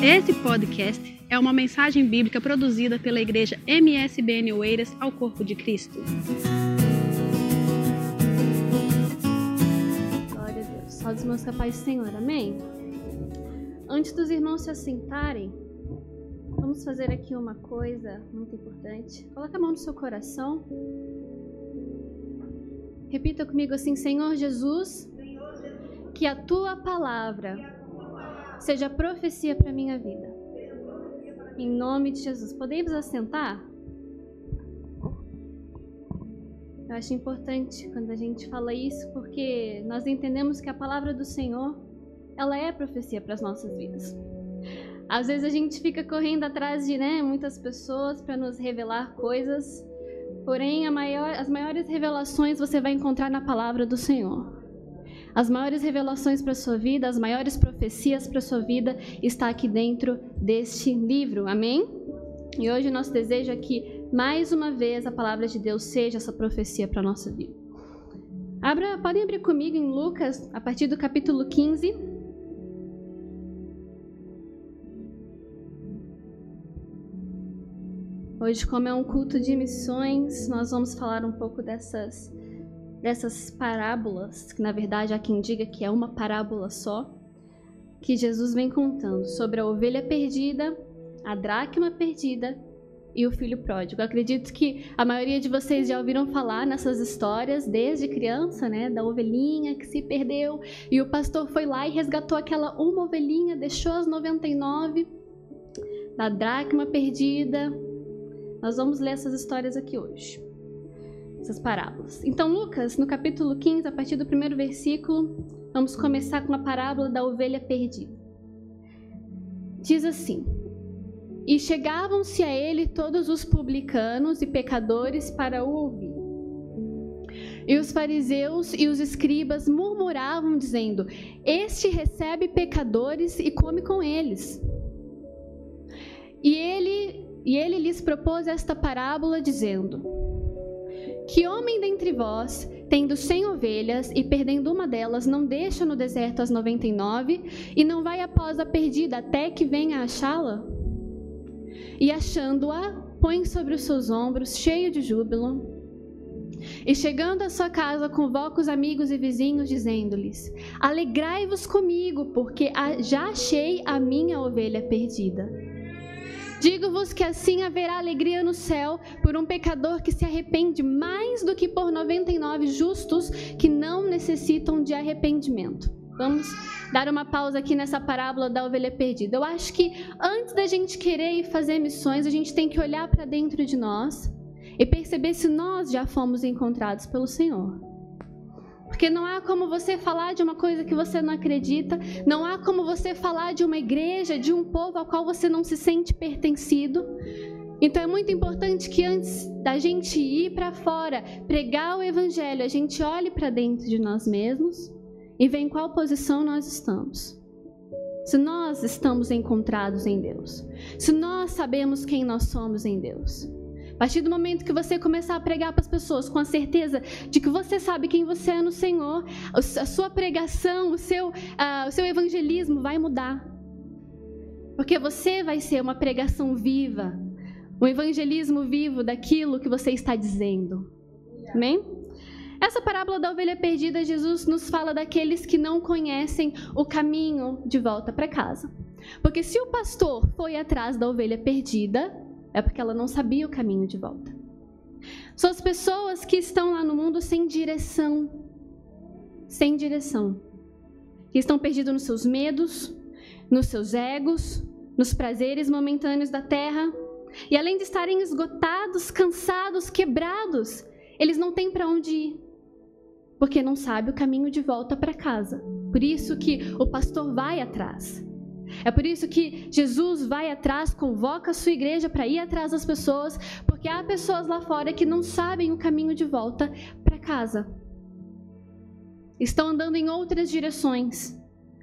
Esse podcast é uma mensagem bíblica produzida pela igreja MSBN Oeiras ao Corpo de Cristo. Glória a Deus. Só dos meus capazes, Senhor. Amém? Antes dos irmãos se assentarem, vamos fazer aqui uma coisa muito importante. Coloque a mão no seu coração. Repita comigo assim: Senhor Jesus, que a tua palavra seja profecia para minha vida. Em nome de Jesus. Podemos assentar? Eu acho importante quando a gente fala isso, porque nós entendemos que a palavra do Senhor, ela é profecia para as nossas vidas. Às vezes a gente fica correndo atrás de né, muitas pessoas para nos revelar coisas, porém maior, as maiores revelações você vai encontrar na palavra do Senhor. As maiores revelações para sua vida, as maiores profecias para sua vida está aqui dentro deste livro. Amém? E hoje nosso desejo é que mais uma vez a palavra de Deus seja essa profecia para nossa vida. Abra, podem abrir comigo em Lucas, a partir do capítulo 15. Hoje, como é um culto de missões, nós vamos falar um pouco dessas dessas parábolas, que na verdade há quem diga que é uma parábola só, que Jesus vem contando sobre a ovelha perdida, a dracma perdida e o filho pródigo. Eu acredito que a maioria de vocês já ouviram falar nessas histórias desde criança, né, da ovelhinha que se perdeu e o pastor foi lá e resgatou aquela uma ovelhinha, deixou as 99 da dracma perdida. Nós vamos ler essas histórias aqui hoje essas parábolas. Então, Lucas, no capítulo 15, a partir do primeiro versículo, vamos começar com a parábola da ovelha perdida. Diz assim: E chegavam-se a ele todos os publicanos e pecadores para o ouvir. E os fariseus e os escribas murmuravam, dizendo: Este recebe pecadores e come com eles. E ele, e ele lhes propôs esta parábola, dizendo: que homem dentre vós, tendo cem ovelhas e perdendo uma delas, não deixa no deserto as noventa e nove e não vai após a perdida até que venha achá-la? E achando-a, põe sobre os seus ombros, cheio de júbilo. E chegando à sua casa, convoca os amigos e vizinhos, dizendo-lhes: Alegrai-vos comigo, porque já achei a minha ovelha perdida. Digo-vos que assim haverá alegria no céu por um pecador que se arrepende mais do que por 99 justos que não necessitam de arrependimento. Vamos dar uma pausa aqui nessa parábola da ovelha perdida. Eu acho que antes da gente querer fazer missões, a gente tem que olhar para dentro de nós e perceber se nós já fomos encontrados pelo Senhor. Porque não há como você falar de uma coisa que você não acredita, não há como você falar de uma igreja, de um povo ao qual você não se sente pertencido. Então é muito importante que antes da gente ir para fora, pregar o evangelho, a gente olhe para dentro de nós mesmos e veja em qual posição nós estamos. Se nós estamos encontrados em Deus, se nós sabemos quem nós somos em Deus. A partir do momento que você começar a pregar para as pessoas com a certeza de que você sabe quem você é no Senhor, a sua pregação, o seu, uh, o seu evangelismo vai mudar. Porque você vai ser uma pregação viva, um evangelismo vivo daquilo que você está dizendo. Amém? Essa parábola da ovelha perdida, Jesus nos fala daqueles que não conhecem o caminho de volta para casa. Porque se o pastor foi atrás da ovelha perdida, é porque ela não sabia o caminho de volta. São as pessoas que estão lá no mundo sem direção. Sem direção. Que estão perdidos nos seus medos, nos seus egos, nos prazeres momentâneos da terra. E além de estarem esgotados, cansados, quebrados, eles não têm para onde ir. Porque não sabe o caminho de volta para casa. Por isso que o pastor vai atrás. É por isso que Jesus vai atrás, convoca a sua igreja para ir atrás das pessoas, porque há pessoas lá fora que não sabem o caminho de volta para casa. Estão andando em outras direções,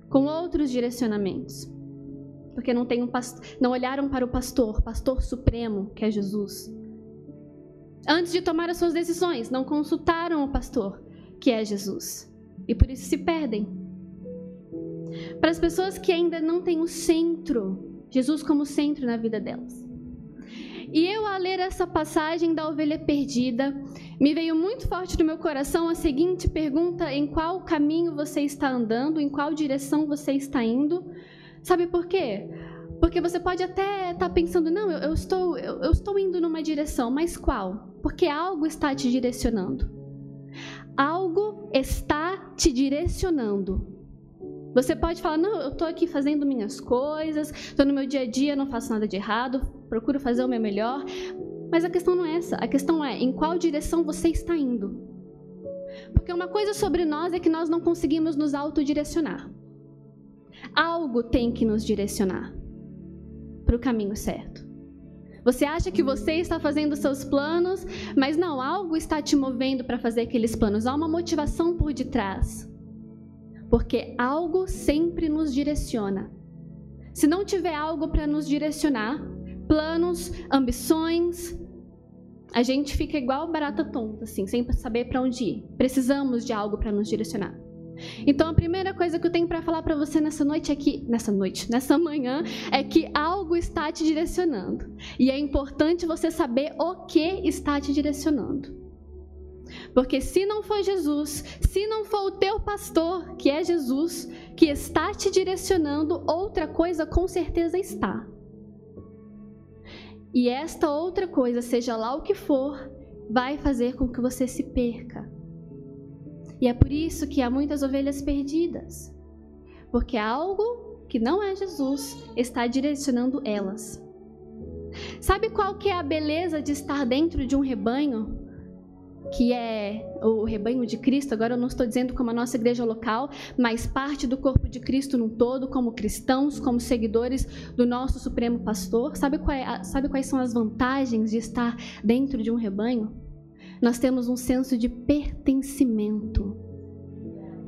com outros direcionamentos. Porque não, um não olharam para o pastor, pastor supremo, que é Jesus. Antes de tomar as suas decisões, não consultaram o pastor, que é Jesus. E por isso se perdem. Para as pessoas que ainda não têm o centro, Jesus como centro na vida delas. E eu, a ler essa passagem da ovelha perdida, me veio muito forte no meu coração a seguinte pergunta: em qual caminho você está andando? Em qual direção você está indo? Sabe por quê? Porque você pode até estar tá pensando, não, eu, eu estou, eu, eu estou indo numa direção, mas qual? Porque algo está te direcionando. Algo está te direcionando. Você pode falar, não, eu estou aqui fazendo minhas coisas, estou no meu dia a dia, não faço nada de errado, procuro fazer o meu melhor. Mas a questão não é essa. A questão é em qual direção você está indo. Porque uma coisa sobre nós é que nós não conseguimos nos autodirecionar. Algo tem que nos direcionar para o caminho certo. Você acha que você está fazendo seus planos, mas não, algo está te movendo para fazer aqueles planos. Há uma motivação por detrás. Porque algo sempre nos direciona. Se não tiver algo para nos direcionar, planos, ambições, a gente fica igual barata tonta, assim, sem saber para onde ir. Precisamos de algo para nos direcionar. Então a primeira coisa que eu tenho para falar para você nessa noite é que nessa noite, nessa manhã, é que algo está te direcionando. E é importante você saber o que está te direcionando. Porque se não for Jesus, se não for o teu pastor, que é Jesus, que está te direcionando, outra coisa com certeza está. E esta outra coisa, seja lá o que for, vai fazer com que você se perca e é por isso que há muitas ovelhas perdidas, porque algo que não é Jesus está direcionando elas. Sabe qual que é a beleza de estar dentro de um rebanho? Que é o rebanho de Cristo, agora eu não estou dizendo como a nossa igreja local, mas parte do corpo de Cristo num todo, como cristãos, como seguidores do nosso Supremo Pastor. Sabe, é, sabe quais são as vantagens de estar dentro de um rebanho? nós temos um senso de pertencimento,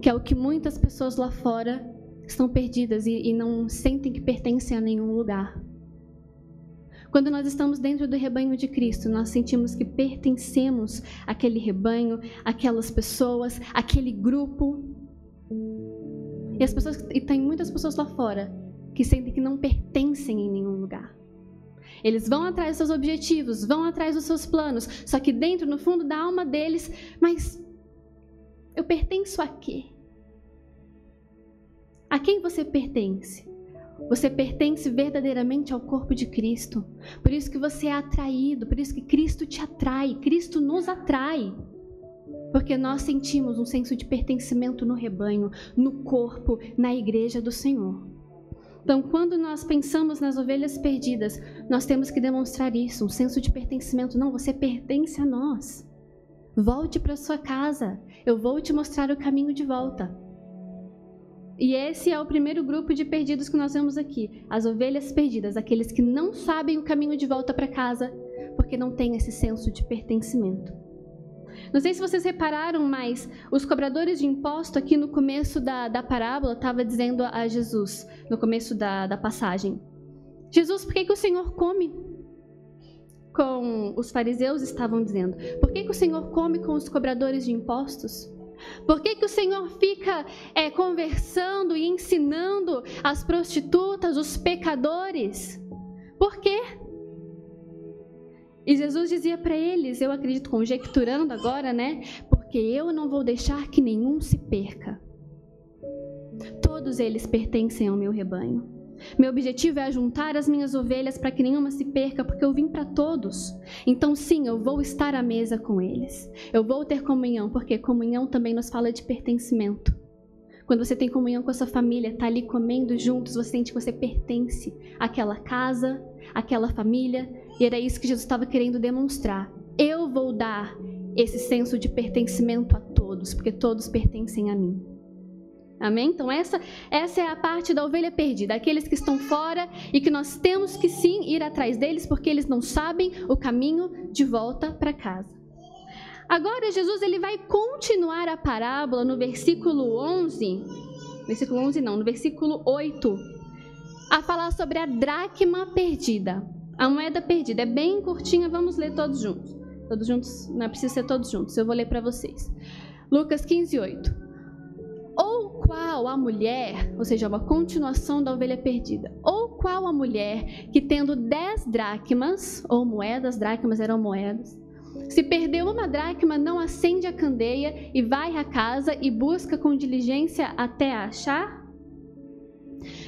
que é o que muitas pessoas lá fora estão perdidas e, e não sentem que pertencem a nenhum lugar. Quando nós estamos dentro do rebanho de Cristo, nós sentimos que pertencemos àquele rebanho, aquelas pessoas, aquele grupo. E as pessoas e tem muitas pessoas lá fora que sentem que não pertencem em nenhum lugar. Eles vão atrás dos seus objetivos, vão atrás dos seus planos, só que dentro, no fundo da alma deles, mas eu pertenço a quê? A quem você pertence? Você pertence verdadeiramente ao corpo de Cristo. Por isso que você é atraído, por isso que Cristo te atrai, Cristo nos atrai. Porque nós sentimos um senso de pertencimento no rebanho, no corpo, na igreja do Senhor. Então, quando nós pensamos nas ovelhas perdidas, nós temos que demonstrar isso, um senso de pertencimento. Não, você pertence a nós. Volte para sua casa. Eu vou te mostrar o caminho de volta. E esse é o primeiro grupo de perdidos que nós vemos aqui, as ovelhas perdidas, aqueles que não sabem o caminho de volta para casa, porque não têm esse senso de pertencimento. Não sei se vocês repararam, mas os cobradores de imposto aqui no começo da, da parábola estava dizendo a Jesus, no começo da, da passagem: Jesus, por que, que o Senhor come? Com os fariseus estavam dizendo: Por que, que o Senhor come com os cobradores de impostos? Por que, que o Senhor fica é, conversando e ensinando as prostitutas, os pecadores? Por quê? E Jesus dizia para eles, eu acredito conjecturando agora, né? Porque eu não vou deixar que nenhum se perca. Todos eles pertencem ao meu rebanho. Meu objetivo é juntar as minhas ovelhas para que nenhuma se perca, porque eu vim para todos. Então, sim, eu vou estar à mesa com eles. Eu vou ter comunhão, porque comunhão também nos fala de pertencimento. Quando você tem comunhão com a sua família, está ali comendo juntos, você sente que você pertence àquela casa, àquela família, e era isso que Jesus estava querendo demonstrar. Eu vou dar esse senso de pertencimento a todos, porque todos pertencem a mim. Amém? Então, essa, essa é a parte da ovelha perdida, aqueles que estão fora e que nós temos que sim ir atrás deles, porque eles não sabem o caminho de volta para casa. Agora, Jesus ele vai continuar a parábola no versículo 11, versículo 11 não, no versículo 8, a falar sobre a dracma perdida. A moeda perdida é bem curtinha, vamos ler todos juntos. Todos juntos, não é preciso ser todos juntos, eu vou ler para vocês. Lucas 15, 8. Qual a mulher, ou seja, uma continuação da ovelha perdida, ou qual a mulher que tendo dez dracmas, ou moedas, dracmas eram moedas, se perdeu uma dracma, não acende a candeia e vai à casa e busca com diligência até achar?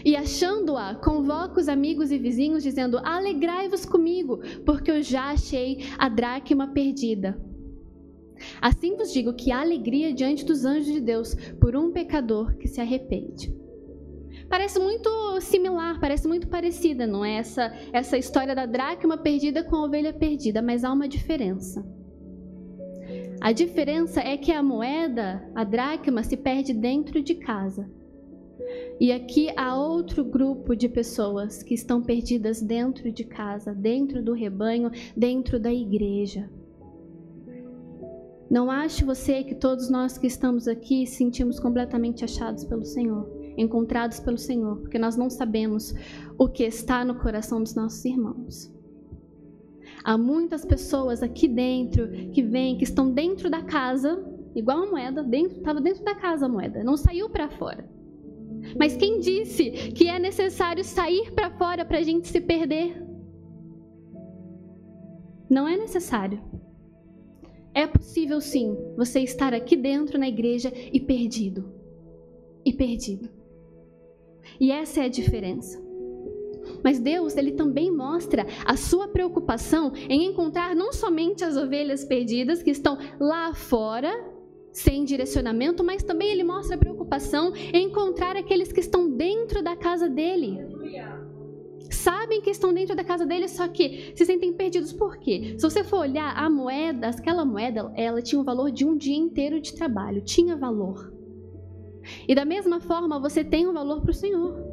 E achando-a, convoca os amigos e vizinhos, dizendo: Alegrai-vos comigo, porque eu já achei a dracma perdida. Assim vos digo que há alegria diante dos anjos de Deus por um pecador que se arrepende. Parece muito similar, parece muito parecida, não é? Essa, essa história da dracma perdida com a ovelha perdida, mas há uma diferença. A diferença é que a moeda, a dracma, se perde dentro de casa. E aqui há outro grupo de pessoas que estão perdidas dentro de casa, dentro do rebanho, dentro da igreja. Não ache você que todos nós que estamos aqui sentimos completamente achados pelo Senhor, encontrados pelo Senhor, porque nós não sabemos o que está no coração dos nossos irmãos. Há muitas pessoas aqui dentro que vêm, que estão dentro da casa, igual a moeda, estava dentro da casa a moeda, não saiu para fora. Mas quem disse que é necessário sair para fora para a gente se perder? Não é necessário. É possível sim você estar aqui dentro na igreja e perdido. E perdido. E essa é a diferença. Mas Deus, ele também mostra a sua preocupação em encontrar não somente as ovelhas perdidas que estão lá fora, sem direcionamento, mas também ele mostra a preocupação em encontrar aqueles que estão dentro da casa dele. Sabem que estão dentro da casa dele, só que se sentem perdidos. Por quê? Se você for olhar a moeda, aquela moeda, ela tinha o valor de um dia inteiro de trabalho, tinha valor. E da mesma forma, você tem um valor para o Senhor.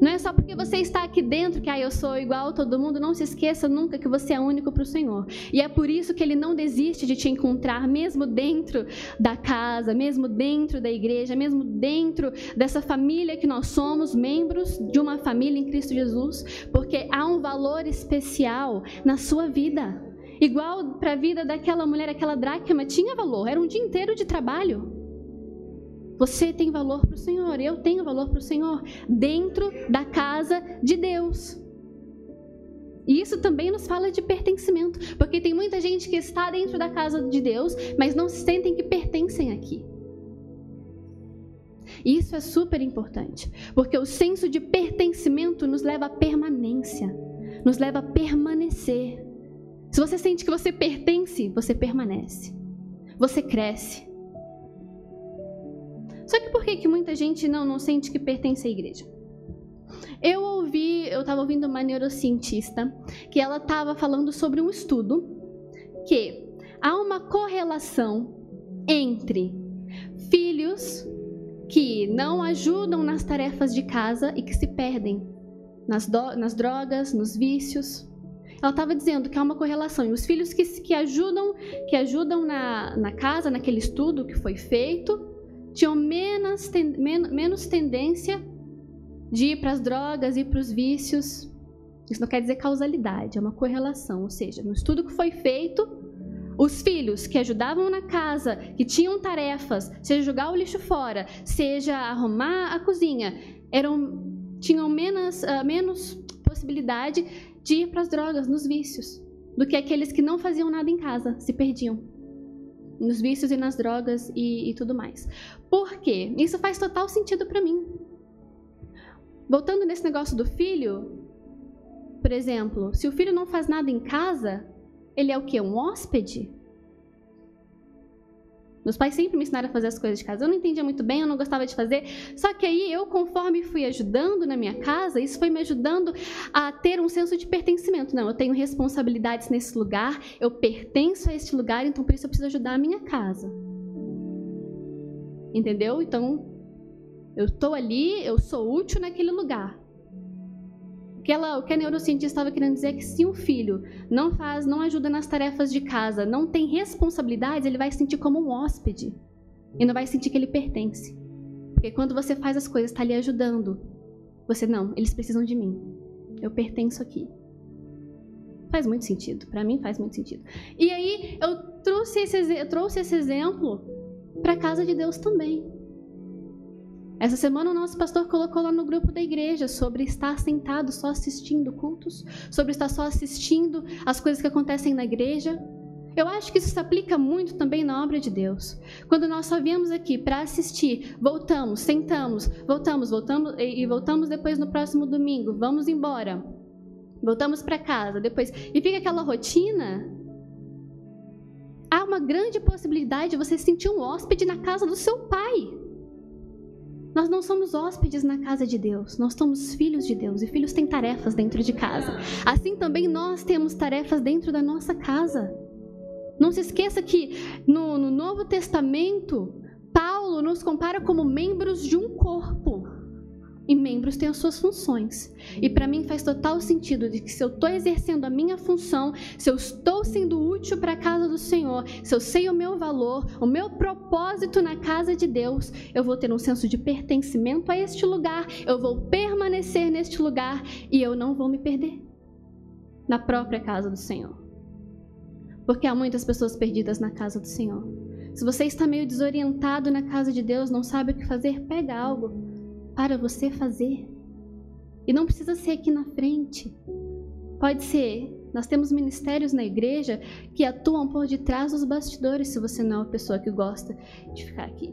Não é só porque você está aqui dentro que ah, eu sou igual a todo mundo. Não se esqueça nunca que você é único para o Senhor. E é por isso que Ele não desiste de te encontrar, mesmo dentro da casa, mesmo dentro da igreja, mesmo dentro dessa família que nós somos, membros de uma família em Cristo Jesus, porque há um valor especial na sua vida. Igual para a vida daquela mulher, aquela dracma tinha valor, era um dia inteiro de trabalho. Você tem valor para o Senhor, eu tenho valor para o Senhor, dentro da casa de Deus. E isso também nos fala de pertencimento, porque tem muita gente que está dentro da casa de Deus, mas não se sentem que pertencem aqui. Isso é super importante, porque o senso de pertencimento nos leva à permanência, nos leva a permanecer. Se você sente que você pertence, você permanece, você cresce, só que por que, que muita gente não, não sente que pertence à igreja? Eu ouvi, eu estava ouvindo uma neurocientista que ela estava falando sobre um estudo que há uma correlação entre filhos que não ajudam nas tarefas de casa e que se perdem nas, nas drogas, nos vícios. Ela estava dizendo que há uma correlação e os filhos que, que ajudam, que ajudam na, na casa, naquele estudo que foi feito, tinham menos, ten, men, menos tendência de ir para as drogas e para os vícios. Isso não quer dizer causalidade, é uma correlação. Ou seja, no estudo que foi feito, os filhos que ajudavam na casa, que tinham tarefas, seja jogar o lixo fora, seja arrumar a cozinha, eram, tinham menos, uh, menos possibilidade de ir para as drogas, nos vícios, do que aqueles que não faziam nada em casa, se perdiam nos vícios e nas drogas e, e tudo mais. Por quê? Isso faz total sentido para mim. Voltando nesse negócio do filho, por exemplo, se o filho não faz nada em casa, ele é o quê? Um hóspede? Meus pais sempre me ensinaram a fazer as coisas de casa. Eu não entendia muito bem, eu não gostava de fazer. Só que aí eu, conforme fui ajudando na minha casa, isso foi me ajudando a ter um senso de pertencimento. Não, eu tenho responsabilidades nesse lugar, eu pertenço a este lugar, então por isso eu preciso ajudar a minha casa. Entendeu? Então, eu estou ali, eu sou útil naquele lugar que ela, o que a neurocientista estava querendo dizer é que se um filho não faz, não ajuda nas tarefas de casa, não tem responsabilidades, ele vai se sentir como um hóspede e não vai sentir que ele pertence. Porque quando você faz as coisas, está ali ajudando. Você não, eles precisam de mim. Eu pertenço aqui. Faz muito sentido. Para mim faz muito sentido. E aí eu trouxe esse, eu trouxe esse exemplo para casa de Deus também. Essa semana o nosso pastor colocou lá no grupo da igreja sobre estar sentado só assistindo cultos, sobre estar só assistindo as coisas que acontecem na igreja. Eu acho que isso se aplica muito também na obra de Deus. Quando nós só viemos aqui para assistir, voltamos, sentamos, voltamos, voltamos e voltamos depois no próximo domingo, vamos embora. Voltamos para casa, depois e fica aquela rotina. Há uma grande possibilidade de você sentir um hóspede na casa do seu pai. Nós não somos hóspedes na casa de Deus, nós somos filhos de Deus e filhos têm tarefas dentro de casa. Assim também nós temos tarefas dentro da nossa casa. Não se esqueça que no, no Novo Testamento, Paulo nos compara como membros de um corpo e membros têm as suas funções. E para mim faz total sentido de que se eu estou exercendo a minha função, se eu estou sendo útil para a casa do Senhor, se eu sei o meu valor, o meu propósito na casa de Deus, eu vou ter um senso de pertencimento a este lugar, eu vou permanecer neste lugar e eu não vou me perder na própria casa do Senhor. Porque há muitas pessoas perdidas na casa do Senhor. Se você está meio desorientado na casa de Deus, não sabe o que fazer, pega algo para você fazer. E não precisa ser aqui na frente. Pode ser. Nós temos ministérios na igreja que atuam por detrás dos bastidores, se você não é uma pessoa que gosta de ficar aqui.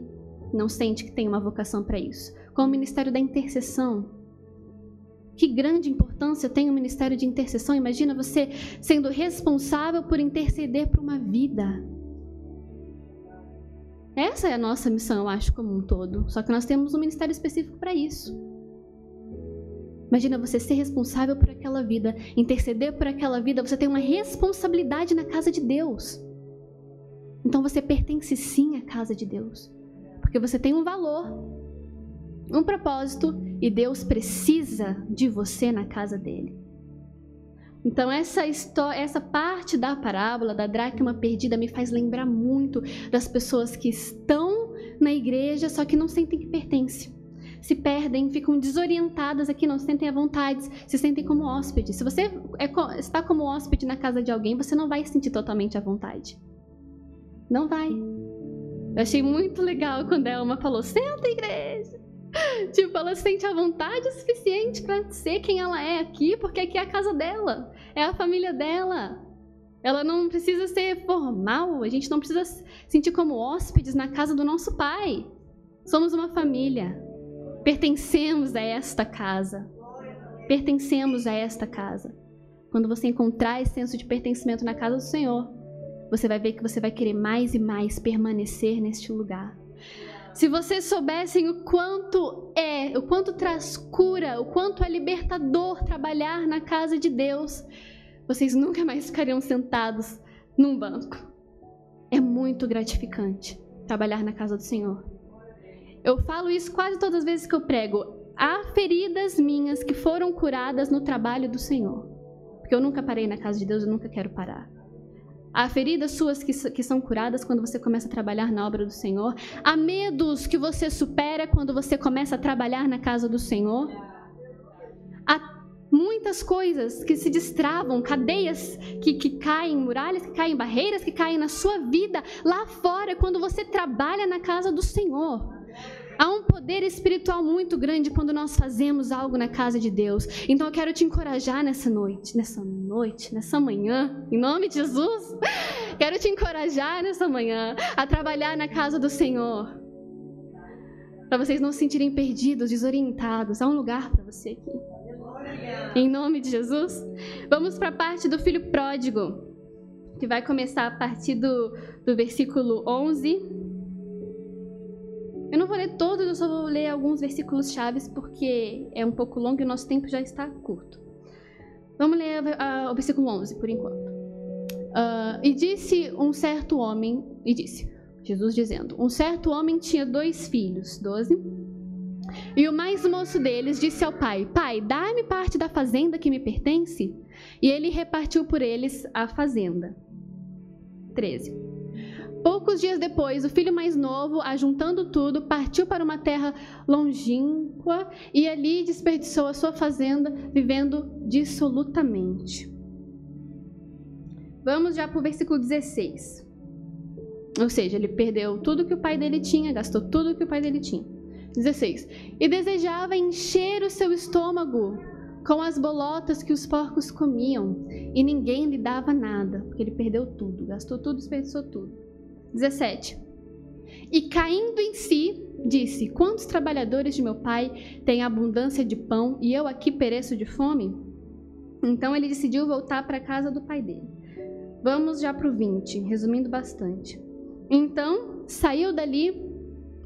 Não sente que tem uma vocação para isso. Como o ministério da intercessão. Que grande importância tem o ministério de intercessão. Imagina você sendo responsável por interceder por uma vida. Essa é a nossa missão, eu acho, como um todo. Só que nós temos um ministério específico para isso. Imagina você ser responsável por aquela vida, interceder por aquela vida, você tem uma responsabilidade na casa de Deus. Então você pertence sim à casa de Deus. Porque você tem um valor, um propósito e Deus precisa de você na casa dele. Então essa história, essa parte da parábola da dracma perdida me faz lembrar muito das pessoas que estão na igreja, só que não sentem que pertencem. Se perdem, ficam desorientadas aqui, não se sentem à vontade, se sentem como hóspede. Se você é, está como hóspede na casa de alguém, você não vai se sentir totalmente à vontade. Não vai. Eu achei muito legal quando a Elma falou: senta, igreja. tipo, ela se sente à vontade o suficiente para ser quem ela é aqui, porque aqui é a casa dela, é a família dela. Ela não precisa ser formal, a gente não precisa sentir como hóspedes na casa do nosso pai. Somos uma família. Pertencemos a esta casa. Pertencemos a esta casa. Quando você encontrar esse senso de pertencimento na casa do Senhor, você vai ver que você vai querer mais e mais permanecer neste lugar. Se vocês soubessem o quanto é, o quanto traz cura, o quanto é libertador trabalhar na casa de Deus, vocês nunca mais ficariam sentados num banco. É muito gratificante trabalhar na casa do Senhor. Eu falo isso quase todas as vezes que eu prego. Há feridas minhas que foram curadas no trabalho do Senhor. Porque eu nunca parei na casa de Deus e nunca quero parar. Há feridas suas que, que são curadas quando você começa a trabalhar na obra do Senhor. Há medos que você supera quando você começa a trabalhar na casa do Senhor. Há muitas coisas que se destravam, cadeias que, que caem, muralhas que caem, barreiras que caem na sua vida lá fora quando você trabalha na casa do Senhor. Há um poder espiritual muito grande quando nós fazemos algo na casa de Deus. Então eu quero te encorajar nessa noite, nessa noite, nessa manhã, em nome de Jesus. Quero te encorajar nessa manhã a trabalhar na casa do Senhor. Para vocês não se sentirem perdidos, desorientados. Há um lugar para você aqui. Em nome de Jesus. Vamos para a parte do filho pródigo, que vai começar a partir do, do versículo 11 eu não vou ler todos, eu só vou ler alguns versículos chaves porque é um pouco longo e o nosso tempo já está curto. Vamos ler o versículo 11 por enquanto. Uh, e disse um certo homem, e disse, Jesus dizendo: Um certo homem tinha dois filhos, 12. E o mais moço deles disse ao pai: Pai, dá-me parte da fazenda que me pertence. E ele repartiu por eles a fazenda. 13. Poucos dias depois, o filho mais novo, ajuntando tudo, partiu para uma terra longínqua e ali desperdiçou a sua fazenda, vivendo dissolutamente. Vamos já para o versículo 16. Ou seja, ele perdeu tudo que o pai dele tinha, gastou tudo que o pai dele tinha. 16. E desejava encher o seu estômago com as bolotas que os porcos comiam, e ninguém lhe dava nada, porque ele perdeu tudo, gastou tudo, desperdiçou tudo. 17. E caindo em si, disse: Quantos trabalhadores de meu pai têm abundância de pão e eu aqui pereço de fome? Então ele decidiu voltar para a casa do pai dele. Vamos já para o 20, resumindo bastante. Então saiu dali,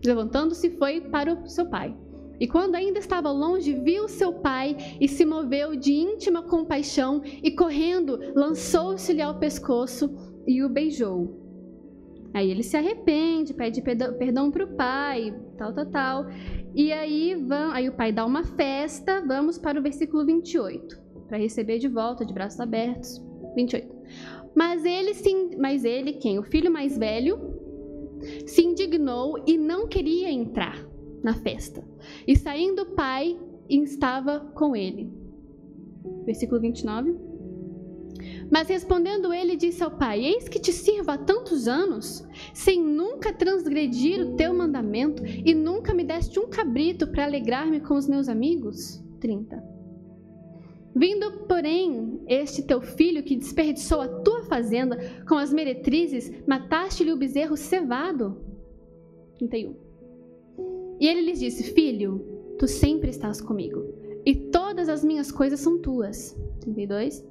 levantando-se, foi para o seu pai. E quando ainda estava longe, viu seu pai e se moveu de íntima compaixão e correndo, lançou-se-lhe ao pescoço e o beijou. Aí ele se arrepende, pede perdão para o pai, tal, tal, tal. E aí, vão, aí o pai dá uma festa. Vamos para o versículo 28, para receber de volta, de braços abertos. 28. Mas ele, sim, mas ele, quem? O filho mais velho, se indignou e não queria entrar na festa. E saindo o pai, estava com ele. Versículo 29. Mas respondendo ele, disse ao pai: Eis que te sirvo há tantos anos, sem nunca transgredir o teu mandamento, e nunca me deste um cabrito para alegrar-me com os meus amigos? 30. Vindo, porém, este teu filho que desperdiçou a tua fazenda com as meretrizes, mataste-lhe o bezerro cevado. 31. E ele lhes disse: Filho, tu sempre estás comigo, e todas as minhas coisas são tuas. 32.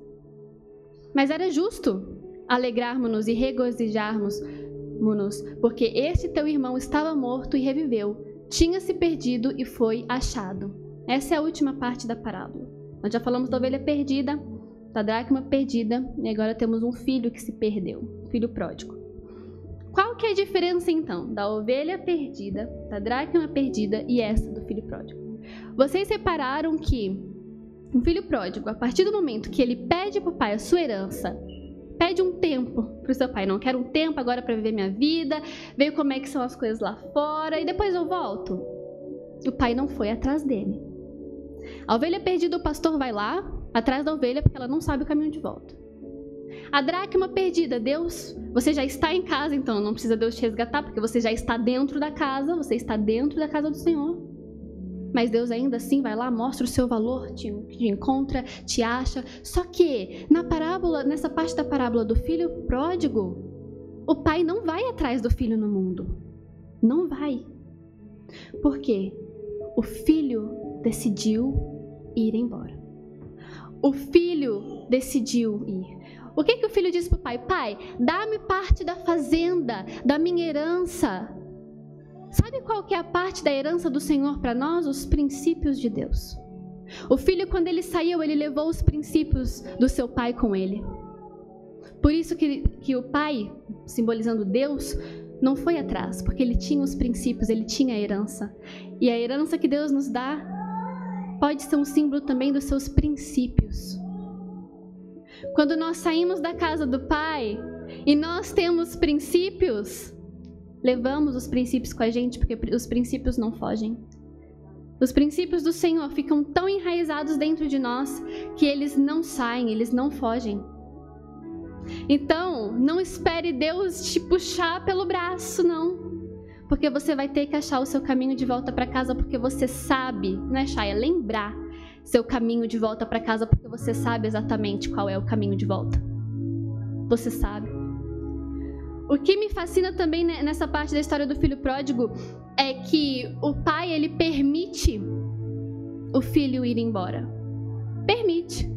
Mas era justo alegrarmos-nos e regozijarmos-nos, porque este teu irmão estava morto e reviveu, tinha se perdido e foi achado. Essa é a última parte da parábola. Nós já falamos da ovelha perdida, da dracma perdida, e agora temos um filho que se perdeu, filho pródigo. Qual que é a diferença então da ovelha perdida, da dracma perdida e essa do filho pródigo? Vocês repararam que um filho pródigo, a partir do momento que ele pede para o pai a sua herança, pede um tempo para o seu pai. Não quero um tempo agora para viver minha vida, ver como é que são as coisas lá fora e depois eu volto. O pai não foi atrás dele. A ovelha perdida, o pastor vai lá atrás da ovelha porque ela não sabe o caminho de volta. A dracma perdida, Deus, você já está em casa, então não precisa Deus te resgatar, porque você já está dentro da casa, você está dentro da casa do Senhor. Mas Deus ainda assim vai lá, mostra o seu valor, te, te, encontra, te acha. Só que na parábola, nessa parte da parábola do filho pródigo, o pai não vai atrás do filho no mundo. Não vai. Por quê? O filho decidiu ir embora. O filho decidiu ir. O que, que o filho disse para o pai? Pai, dá-me parte da fazenda, da minha herança. Sabe qual que é a parte da herança do Senhor para nós? Os princípios de Deus. O filho, quando ele saiu, ele levou os princípios do seu pai com ele. Por isso que, que o pai, simbolizando Deus, não foi atrás, porque ele tinha os princípios, ele tinha a herança. E a herança que Deus nos dá pode ser um símbolo também dos seus princípios. Quando nós saímos da casa do pai e nós temos princípios, Levamos os princípios com a gente porque os princípios não fogem. Os princípios do Senhor ficam tão enraizados dentro de nós que eles não saem, eles não fogem. Então, não espere Deus te puxar pelo braço, não. Porque você vai ter que achar o seu caminho de volta para casa porque você sabe, não é? É lembrar seu caminho de volta para casa porque você sabe exatamente qual é o caminho de volta. Você sabe. O que me fascina também nessa parte da história do filho pródigo é que o pai ele permite o filho ir embora. Permite.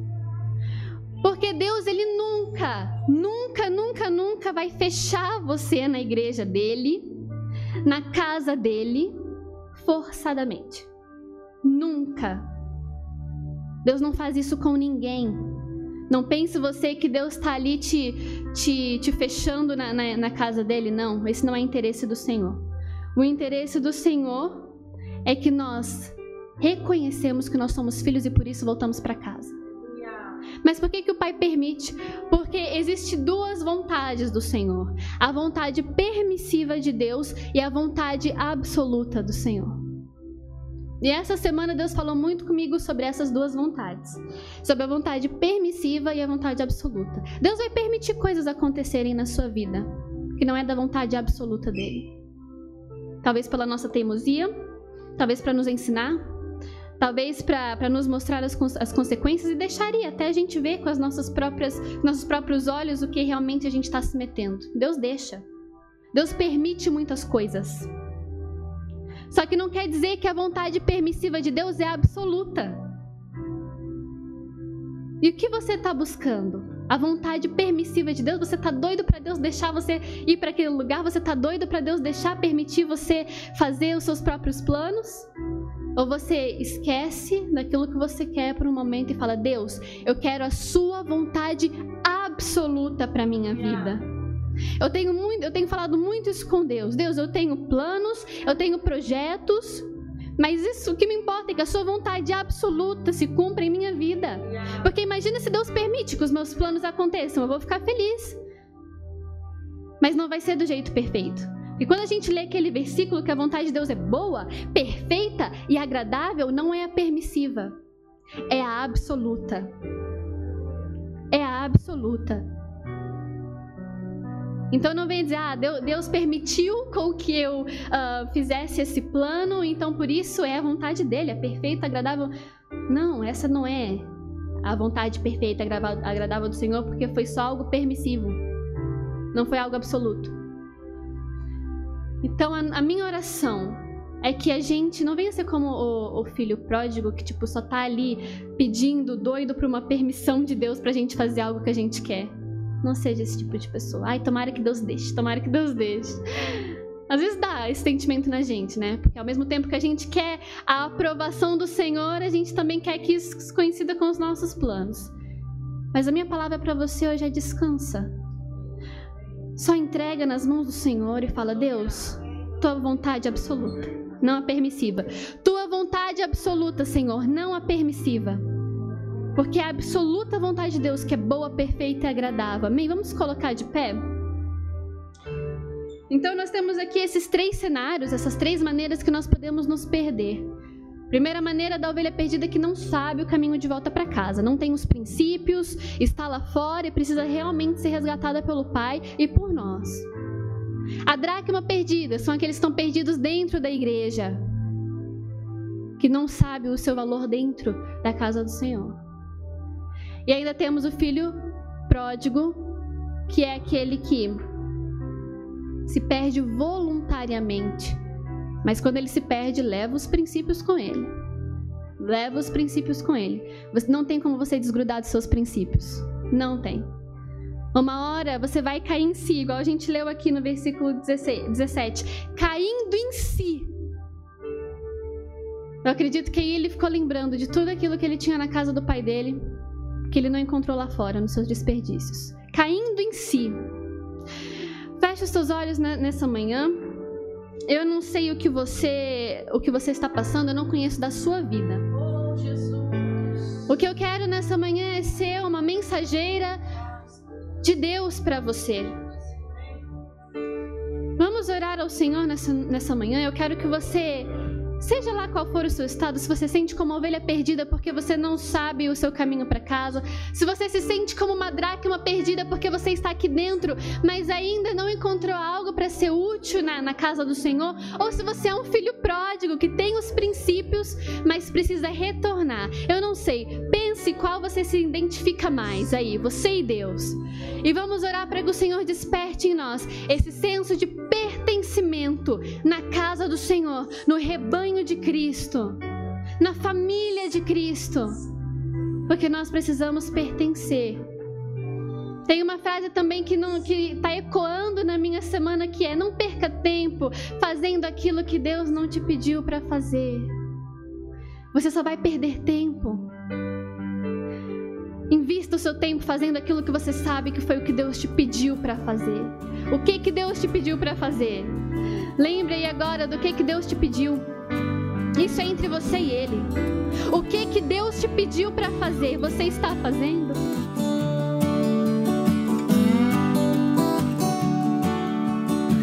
Porque Deus ele nunca, nunca, nunca, nunca vai fechar você na igreja dele, na casa dele, forçadamente. Nunca. Deus não faz isso com ninguém. Não pense você que Deus está ali te, te, te fechando na, na, na casa dele. Não, esse não é interesse do Senhor. O interesse do Senhor é que nós reconhecemos que nós somos filhos e por isso voltamos para casa. Mas por que, que o Pai permite? Porque existe duas vontades do Senhor: a vontade permissiva de Deus e a vontade absoluta do Senhor. E essa semana Deus falou muito comigo sobre essas duas vontades. Sobre a vontade permissiva e a vontade absoluta. Deus vai permitir coisas acontecerem na sua vida que não é da vontade absoluta dele. Talvez pela nossa teimosia, talvez para nos ensinar, talvez para nos mostrar as, as consequências e deixaria até a gente ver com as nossas próprias nossos próprios olhos o que realmente a gente está se metendo. Deus deixa. Deus permite muitas coisas. Só que não quer dizer que a vontade permissiva de Deus é absoluta. E o que você está buscando? A vontade permissiva de Deus? Você está doido para Deus deixar você ir para aquele lugar? Você está doido para Deus deixar permitir você fazer os seus próprios planos? Ou você esquece daquilo que você quer por um momento e fala: Deus, eu quero a Sua vontade absoluta para minha vida. Eu tenho muito, eu tenho falado muito isso com Deus. Deus, eu tenho planos, eu tenho projetos, mas isso o que me importa é que a sua vontade absoluta se cumpra em minha vida. Porque imagina se Deus permite que os meus planos aconteçam, eu vou ficar feliz. Mas não vai ser do jeito perfeito. E quando a gente lê aquele versículo que a vontade de Deus é boa, perfeita e agradável, não é a permissiva, é a absoluta. É a absoluta. Então não vem dizer, ah, Deus permitiu com que eu uh, fizesse esse plano, então por isso é a vontade dele, é perfeita, agradável. Não, essa não é a vontade perfeita, agradável do Senhor, porque foi só algo permissivo, não foi algo absoluto. Então, a, a minha oração é que a gente não venha ser como o, o, filho pródigo que tipo só tá ali pedindo doido por uma permissão de Deus pra gente fazer algo que a gente quer. Não seja esse tipo de pessoa. Ai, tomara que Deus deixe, tomara que Deus deixe. Às vezes dá esse sentimento na gente, né? Porque ao mesmo tempo que a gente quer a aprovação do Senhor, a gente também quer que isso coincida com os nossos planos. Mas a minha palavra para você hoje é descansa. Só entrega nas mãos do Senhor e fala: Deus, tua vontade absoluta, não a permissiva. Tua vontade absoluta, Senhor, não a permissiva. Porque é a absoluta vontade de Deus que é boa, perfeita e agradável. Amém? Vamos colocar de pé? Então, nós temos aqui esses três cenários, essas três maneiras que nós podemos nos perder. Primeira maneira da ovelha perdida que não sabe o caminho de volta para casa, não tem os princípios, está lá fora e precisa realmente ser resgatada pelo Pai e por nós. A dracma perdida são aqueles que estão perdidos dentro da igreja, que não sabe o seu valor dentro da casa do Senhor. E ainda temos o filho pródigo, que é aquele que se perde voluntariamente mas quando ele se perde, leva os princípios com ele. Leva os princípios com ele. Você não tem como você desgrudar dos seus princípios. Não tem. Uma hora você vai cair em si, igual a gente leu aqui no versículo 16, 17. Caindo em si. Eu acredito que aí ele ficou lembrando de tudo aquilo que ele tinha na casa do pai dele, que ele não encontrou lá fora, nos seus desperdícios. Caindo em si. Feche os seus olhos nessa manhã. Eu não sei o que você, o que você está passando, eu não conheço da sua vida. O que eu quero nessa manhã é ser uma mensageira de Deus para você. Vamos orar ao Senhor nessa, nessa manhã. Eu quero que você Seja lá qual for o seu estado, se você sente como uma ovelha perdida porque você não sabe o seu caminho para casa, se você se sente como uma dracma perdida porque você está aqui dentro, mas ainda não encontrou algo para ser útil na, na casa do Senhor, ou se você é um filho pródigo que tem os princípios, mas precisa retornar. Eu não sei. Pense qual você se identifica mais aí, você e Deus. E vamos orar para que o Senhor desperte em nós esse senso de pertencimento na casa do Senhor, no rebanho de Cristo, na família de Cristo, porque nós precisamos pertencer. Tem uma frase também que está ecoando na minha semana que é: não perca tempo fazendo aquilo que Deus não te pediu para fazer. Você só vai perder tempo. Invista seu tempo fazendo aquilo que você sabe que foi o que Deus te pediu para fazer. O que que Deus te pediu para fazer? Lembre aí agora do que que Deus te pediu. Isso é entre você e Ele. O que que Deus te pediu para fazer, você está fazendo?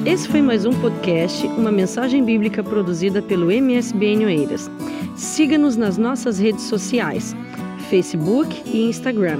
Esse foi mais um podcast, uma mensagem bíblica produzida pelo MSBN Oeiras. Siga-nos nas nossas redes sociais, Facebook e Instagram.